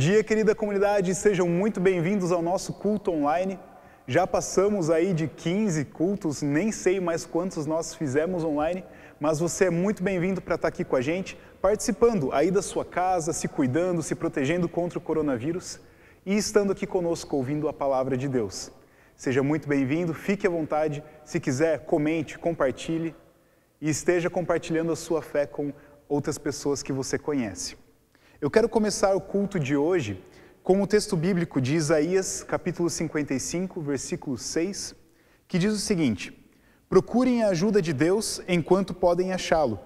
Dia, querida comunidade, sejam muito bem-vindos ao nosso culto online. Já passamos aí de 15 cultos, nem sei mais quantos nós fizemos online, mas você é muito bem-vindo para estar aqui com a gente, participando aí da sua casa, se cuidando, se protegendo contra o coronavírus e estando aqui conosco ouvindo a palavra de Deus. Seja muito bem-vindo, fique à vontade, se quiser, comente, compartilhe e esteja compartilhando a sua fé com outras pessoas que você conhece. Eu quero começar o culto de hoje com o texto bíblico de Isaías, capítulo 55, versículo 6, que diz o seguinte: Procurem a ajuda de Deus enquanto podem achá-lo.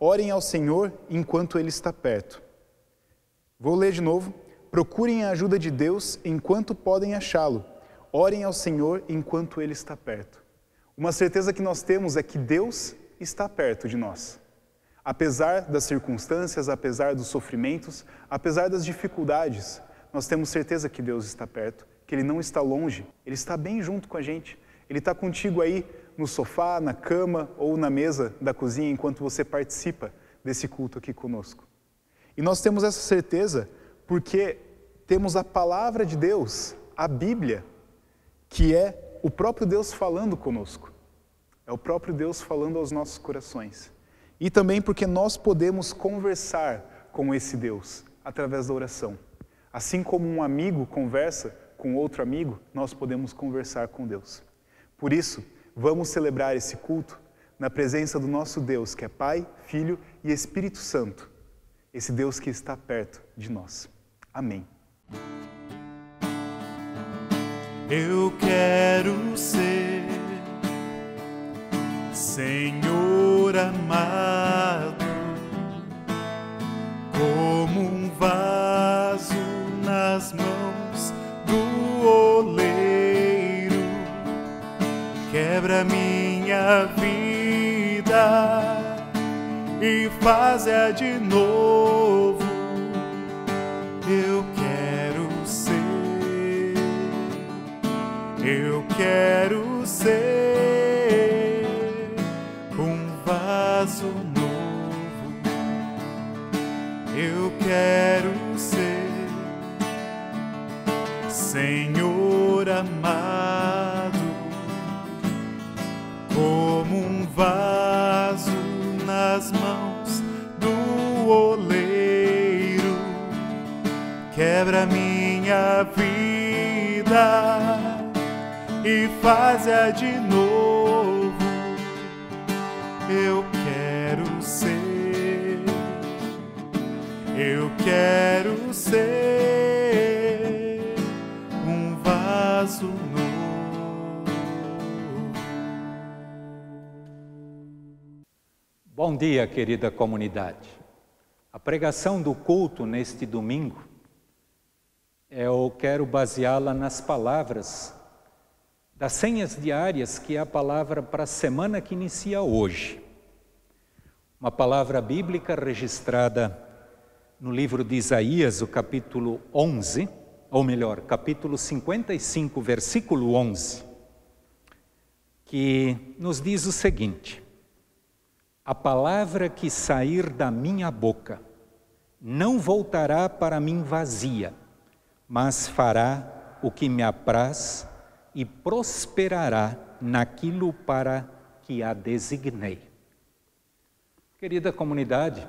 Orem ao Senhor enquanto ele está perto. Vou ler de novo. Procurem a ajuda de Deus enquanto podem achá-lo. Orem ao Senhor enquanto ele está perto. Uma certeza que nós temos é que Deus está perto de nós. Apesar das circunstâncias, apesar dos sofrimentos, apesar das dificuldades, nós temos certeza que Deus está perto, que Ele não está longe, Ele está bem junto com a gente. Ele está contigo aí no sofá, na cama ou na mesa da cozinha enquanto você participa desse culto aqui conosco. E nós temos essa certeza porque temos a palavra de Deus, a Bíblia, que é o próprio Deus falando conosco. É o próprio Deus falando aos nossos corações. E também porque nós podemos conversar com esse Deus através da oração. Assim como um amigo conversa com outro amigo, nós podemos conversar com Deus. Por isso, vamos celebrar esse culto na presença do nosso Deus, que é Pai, Filho e Espírito Santo, esse Deus que está perto de nós. Amém. Eu quero ser Senhor amado, como um vaso nas mãos do oleiro, quebra minha vida e faz-a de novo. Eu quero ser, eu quero ser quero ser Senhor amado, como um vaso nas mãos do oleiro. Quebra minha vida e faz-a de novo eu eu quero ser um vaso novo. Bom dia, querida comunidade. A pregação do culto neste domingo, eu quero baseá-la nas palavras das senhas diárias, que é a palavra para a semana que inicia hoje. Uma palavra bíblica registrada no livro de Isaías, o capítulo 11, ou melhor, capítulo 55, versículo 11, que nos diz o seguinte: A palavra que sair da minha boca não voltará para mim vazia, mas fará o que me apraz e prosperará naquilo para que a designei. Querida comunidade,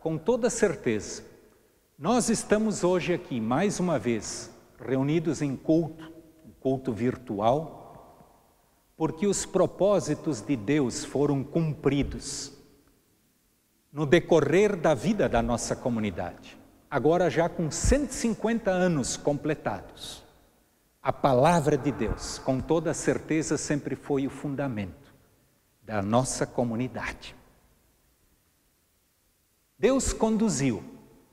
com toda certeza, nós estamos hoje aqui, mais uma vez, reunidos em culto, culto virtual, porque os propósitos de Deus foram cumpridos no decorrer da vida da nossa comunidade, agora já com 150 anos completados. A palavra de Deus, com toda certeza, sempre foi o fundamento. da nossa comunidade. Deus conduziu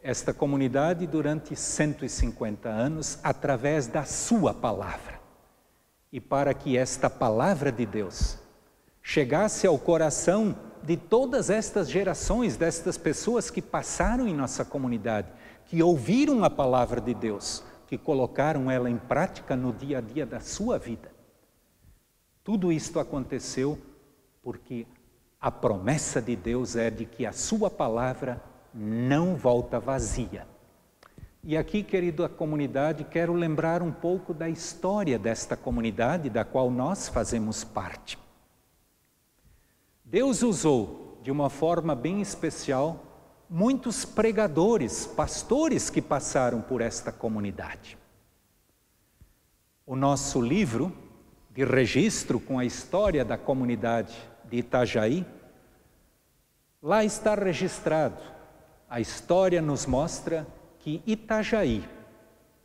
esta comunidade durante 150 anos através da Sua palavra. E para que esta palavra de Deus chegasse ao coração de todas estas gerações, destas pessoas que passaram em nossa comunidade, que ouviram a palavra de Deus, que colocaram ela em prática no dia a dia da sua vida. Tudo isto aconteceu porque a promessa de Deus é de que a sua palavra não volta vazia. E aqui, querida comunidade, quero lembrar um pouco da história desta comunidade da qual nós fazemos parte. Deus usou de uma forma bem especial muitos pregadores, pastores que passaram por esta comunidade. O nosso livro de registro com a história da comunidade de Itajaí, lá está registrado. A história nos mostra que Itajaí,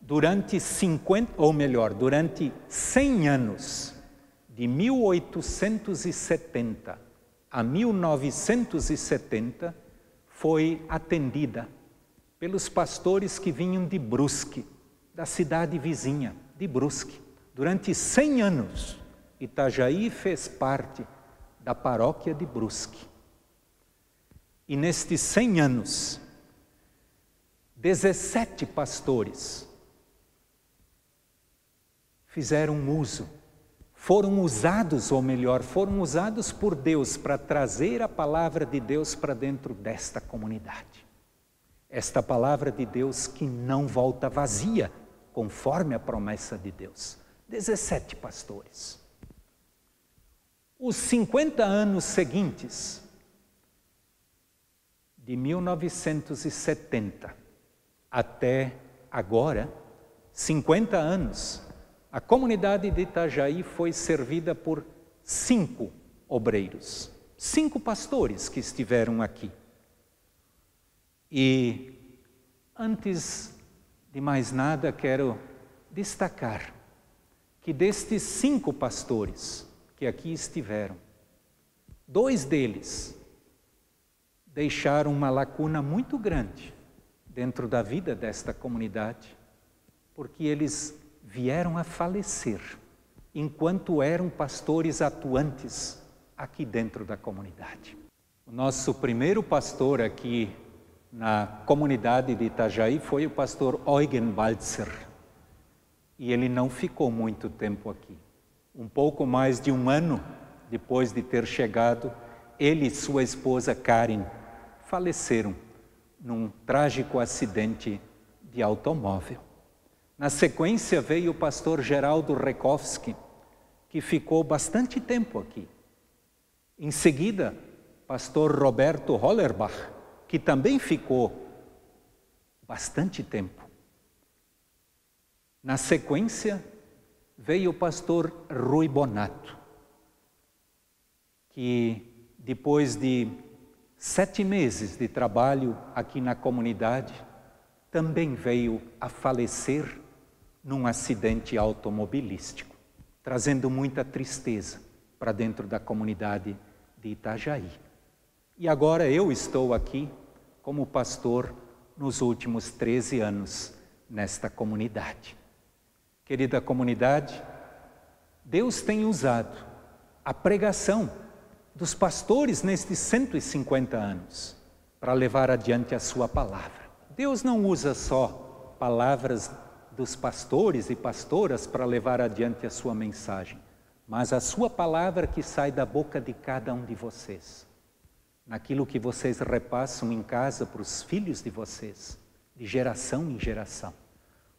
durante 50, ou melhor, durante 100 anos, de 1870 a 1970, foi atendida pelos pastores que vinham de Brusque, da cidade vizinha, de Brusque. Durante 100 anos, Itajaí fez parte da paróquia de Brusque. E nestes 100 anos, 17 pastores fizeram uso, foram usados, ou melhor, foram usados por Deus para trazer a palavra de Deus para dentro desta comunidade. Esta palavra de Deus que não volta vazia, conforme a promessa de Deus. 17 pastores. Os 50 anos seguintes, de 1970 até agora, 50 anos, a comunidade de Itajaí foi servida por cinco obreiros, cinco pastores que estiveram aqui. E antes de mais nada, quero destacar que destes cinco pastores, que aqui estiveram. Dois deles deixaram uma lacuna muito grande dentro da vida desta comunidade, porque eles vieram a falecer enquanto eram pastores atuantes aqui dentro da comunidade. O nosso primeiro pastor aqui na comunidade de Itajaí foi o pastor Eugen Walzer. E ele não ficou muito tempo aqui um pouco mais de um ano depois de ter chegado, ele e sua esposa Karen faleceram num trágico acidente de automóvel. Na sequência veio o pastor Geraldo Rekowski, que ficou bastante tempo aqui. Em seguida, pastor Roberto Hollerbach, que também ficou bastante tempo. Na sequência, veio o pastor Rui Bonato, que depois de sete meses de trabalho aqui na comunidade, também veio a falecer num acidente automobilístico, trazendo muita tristeza para dentro da comunidade de Itajaí. E agora eu estou aqui como pastor nos últimos 13 anos nesta comunidade. Querida comunidade, Deus tem usado a pregação dos pastores nestes 150 anos para levar adiante a sua palavra. Deus não usa só palavras dos pastores e pastoras para levar adiante a sua mensagem, mas a sua palavra que sai da boca de cada um de vocês, naquilo que vocês repassam em casa para os filhos de vocês, de geração em geração.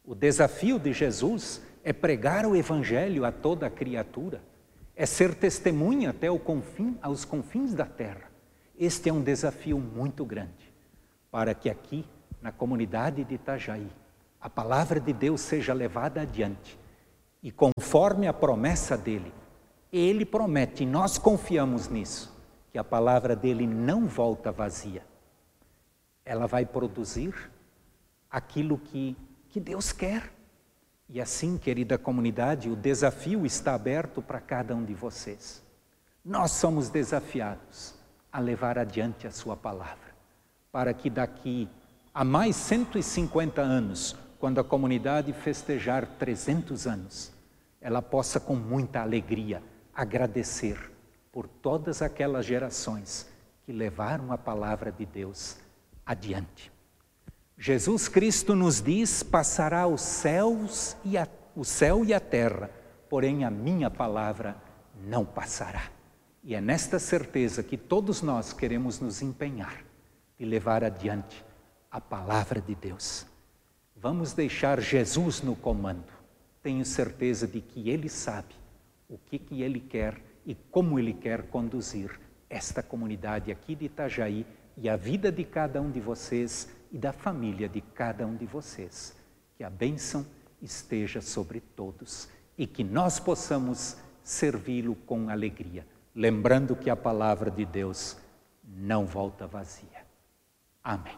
O desafio de Jesus é pregar o Evangelho a toda criatura, é ser testemunha até confim, aos confins da terra. Este é um desafio muito grande para que aqui, na comunidade de Itajaí, a palavra de Deus seja levada adiante e conforme a promessa dele. Ele promete, e nós confiamos nisso, que a palavra dele não volta vazia. Ela vai produzir aquilo que que Deus quer. E assim, querida comunidade, o desafio está aberto para cada um de vocês. Nós somos desafiados a levar adiante a Sua palavra, para que daqui a mais 150 anos, quando a comunidade festejar 300 anos, ela possa com muita alegria agradecer por todas aquelas gerações que levaram a palavra de Deus adiante. Jesus Cristo nos diz: passará os céus e a, o céu e a terra, porém a minha palavra não passará. E é nesta certeza que todos nós queremos nos empenhar de levar adiante a palavra de Deus. Vamos deixar Jesus no comando. Tenho certeza de que Ele sabe o que, que Ele quer e como Ele quer conduzir esta comunidade aqui de Itajaí e a vida de cada um de vocês e da família de cada um de vocês. Que a bênção esteja sobre todos e que nós possamos servi-lo com alegria, lembrando que a palavra de Deus não volta vazia. Amém.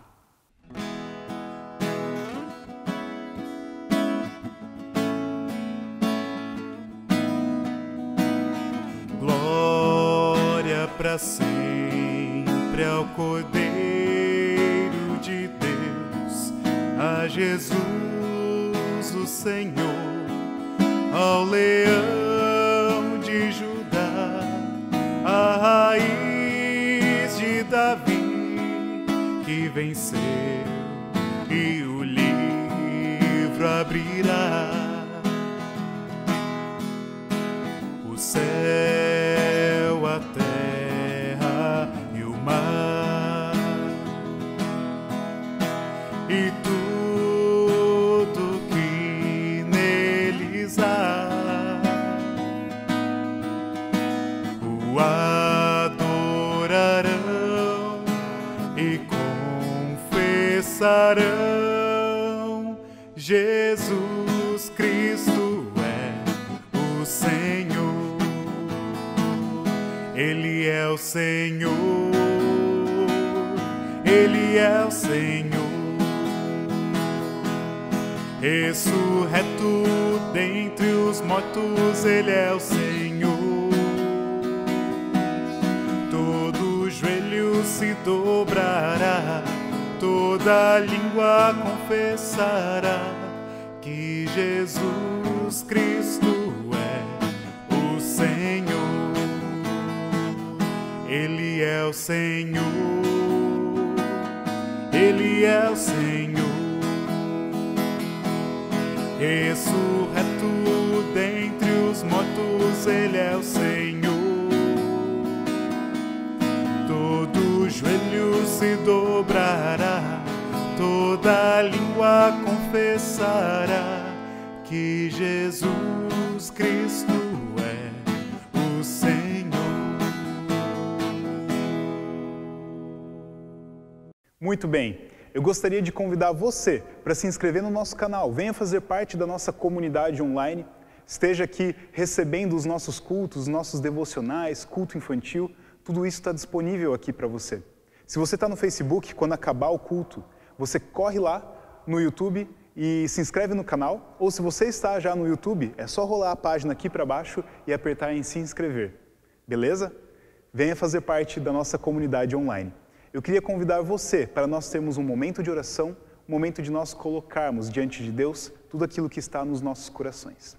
Glória para sempre ao Cordeiro Jesus o Senhor, ao leão de Judá, a raiz de Davi que venceu e o livro abrirá. Jesus Cristo é o Senhor. Ele é o Senhor Ele é o Senhor. Ressurreto dentre os mortos, Ele é o Senhor. Todo joelho se dobrará, toda língua confessará que Jesus Cristo é o Senhor. Ele é o Senhor. Ele é o Senhor ressurreto dentre os mortos, Ele é o Senhor. Todo joelho se dobrará, toda língua confessará que Jesus Cristo é o Senhor. Muito bem. Eu gostaria de convidar você para se inscrever no nosso canal. Venha fazer parte da nossa comunidade online. Esteja aqui recebendo os nossos cultos, os nossos devocionais, culto infantil. Tudo isso está disponível aqui para você. Se você está no Facebook, quando acabar o culto, você corre lá no YouTube e se inscreve no canal. Ou se você está já no YouTube, é só rolar a página aqui para baixo e apertar em se inscrever. Beleza? Venha fazer parte da nossa comunidade online eu queria convidar você para nós termos um momento de oração, um momento de nós colocarmos diante de Deus tudo aquilo que está nos nossos corações.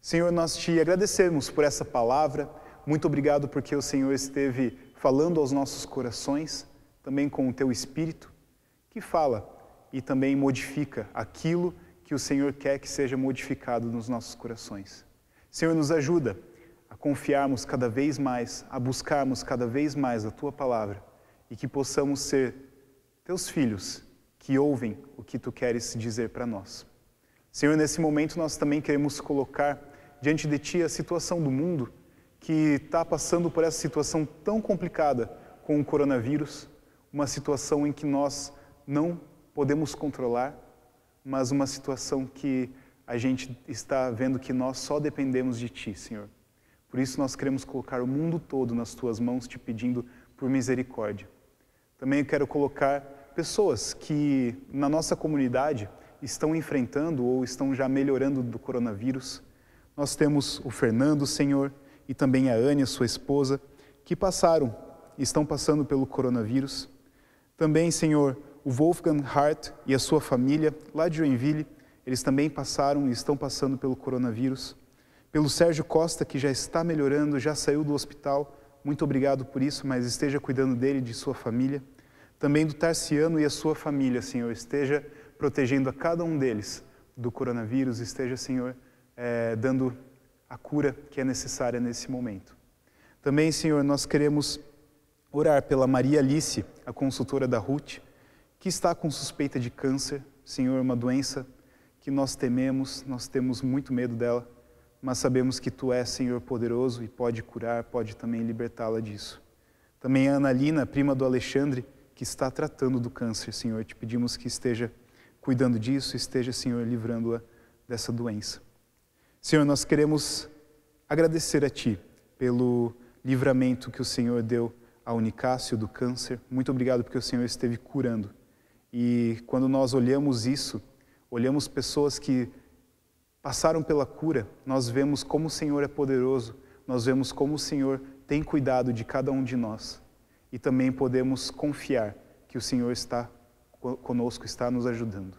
Senhor, nós te agradecemos por essa palavra, muito obrigado porque o Senhor esteve falando aos nossos corações, também com o teu espírito, que fala e também modifica aquilo que o Senhor quer que seja modificado nos nossos corações. Senhor, nos ajuda a confiarmos cada vez mais, a buscarmos cada vez mais a tua palavra e que possamos ser teus filhos que ouvem o que tu queres dizer para nós. Senhor, nesse momento nós também queremos colocar diante de ti a situação do mundo que está passando por essa situação tão complicada com o coronavírus, uma situação em que nós não podemos controlar, mas uma situação que a gente está vendo que nós só dependemos de Ti, Senhor. Por isso nós queremos colocar o mundo todo nas Tuas mãos, te pedindo por misericórdia. Também quero colocar pessoas que na nossa comunidade estão enfrentando ou estão já melhorando do coronavírus. Nós temos o Fernando, Senhor, e também a Ania, sua esposa, que passaram estão passando pelo coronavírus. Também, Senhor, o Wolfgang Hart e a sua família, lá de Joinville, eles também passaram e estão passando pelo coronavírus. Pelo Sérgio Costa, que já está melhorando, já saiu do hospital, muito obrigado por isso, mas esteja cuidando dele e de sua família. Também do Tarciano e a sua família, Senhor, esteja protegendo a cada um deles do coronavírus, esteja, Senhor, é, dando a cura que é necessária nesse momento. Também, Senhor, nós queremos orar pela Maria Alice, a consultora da Ruth, que está com suspeita de câncer, Senhor, uma doença que nós tememos, nós temos muito medo dela, mas sabemos que Tu és, Senhor, poderoso e pode curar, pode também libertá-la disso. Também a Ana Lina, prima do Alexandre, que está tratando do câncer, Senhor, te pedimos que esteja cuidando disso, esteja, Senhor, livrando-a dessa doença. Senhor, nós queremos agradecer a Ti pelo livramento que o Senhor deu a Unicácio do câncer. Muito obrigado porque o Senhor esteve curando. E quando nós olhamos isso, olhamos pessoas que passaram pela cura, nós vemos como o Senhor é poderoso, nós vemos como o Senhor tem cuidado de cada um de nós. E também podemos confiar que o Senhor está conosco, está nos ajudando.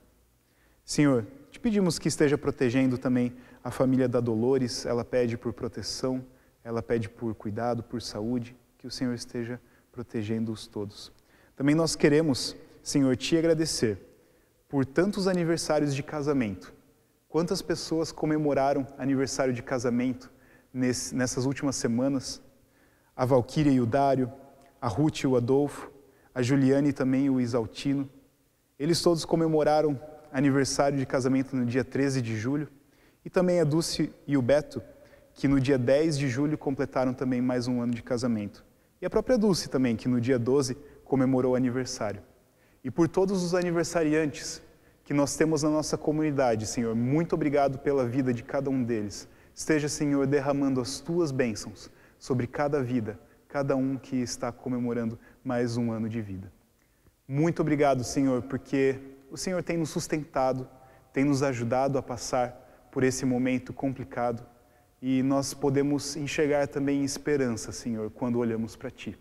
Senhor, te pedimos que esteja protegendo também a família da Dolores, ela pede por proteção, ela pede por cuidado, por saúde, que o Senhor esteja protegendo-os todos. Também nós queremos, Senhor, te agradecer por tantos aniversários de casamento. Quantas pessoas comemoraram aniversário de casamento nesse, nessas últimas semanas? A Valquíria e o Dário, a Ruth e o Adolfo, a Juliane e também o Isaltino. Eles todos comemoraram aniversário de casamento no dia 13 de julho. E também a Dulce e o Beto, que no dia 10 de julho completaram também mais um ano de casamento. E a própria Dulce também, que no dia 12 comemorou o aniversário. E por todos os aniversariantes que nós temos na nossa comunidade, Senhor, muito obrigado pela vida de cada um deles. Esteja, Senhor, derramando as tuas bênçãos sobre cada vida, cada um que está comemorando mais um ano de vida. Muito obrigado, Senhor, porque o Senhor tem nos sustentado, tem nos ajudado a passar por esse momento complicado e nós podemos enxergar também esperança, Senhor, quando olhamos para Ti.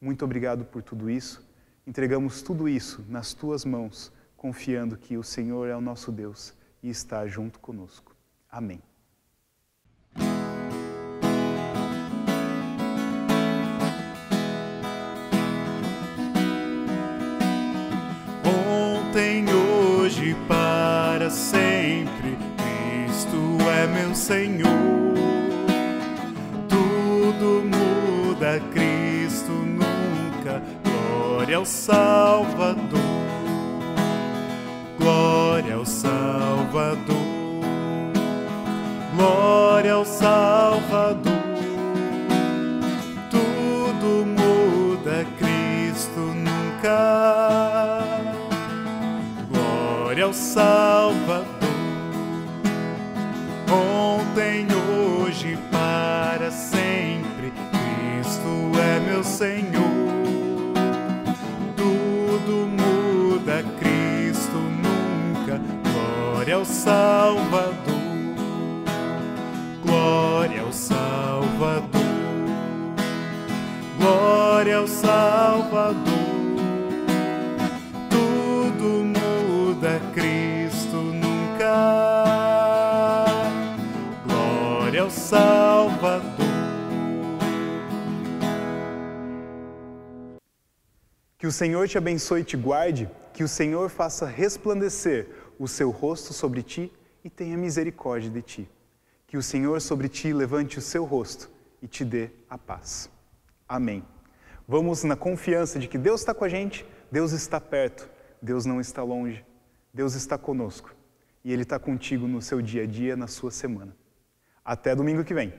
Muito obrigado por tudo isso. Entregamos tudo isso nas Tuas mãos, confiando que o Senhor é o nosso Deus e está junto conosco. Amém. Ontem, hoje, para sempre é meu Senhor. Glória ao Salvador. Glória ao Salvador. Glória ao Salvador. O Senhor te abençoe e te guarde, que o Senhor faça resplandecer o seu rosto sobre ti e tenha misericórdia de ti. Que o Senhor sobre ti levante o seu rosto e te dê a paz. Amém. Vamos na confiança de que Deus está com a gente, Deus está perto, Deus não está longe, Deus está conosco e Ele está contigo no seu dia a dia, na sua semana. Até domingo que vem.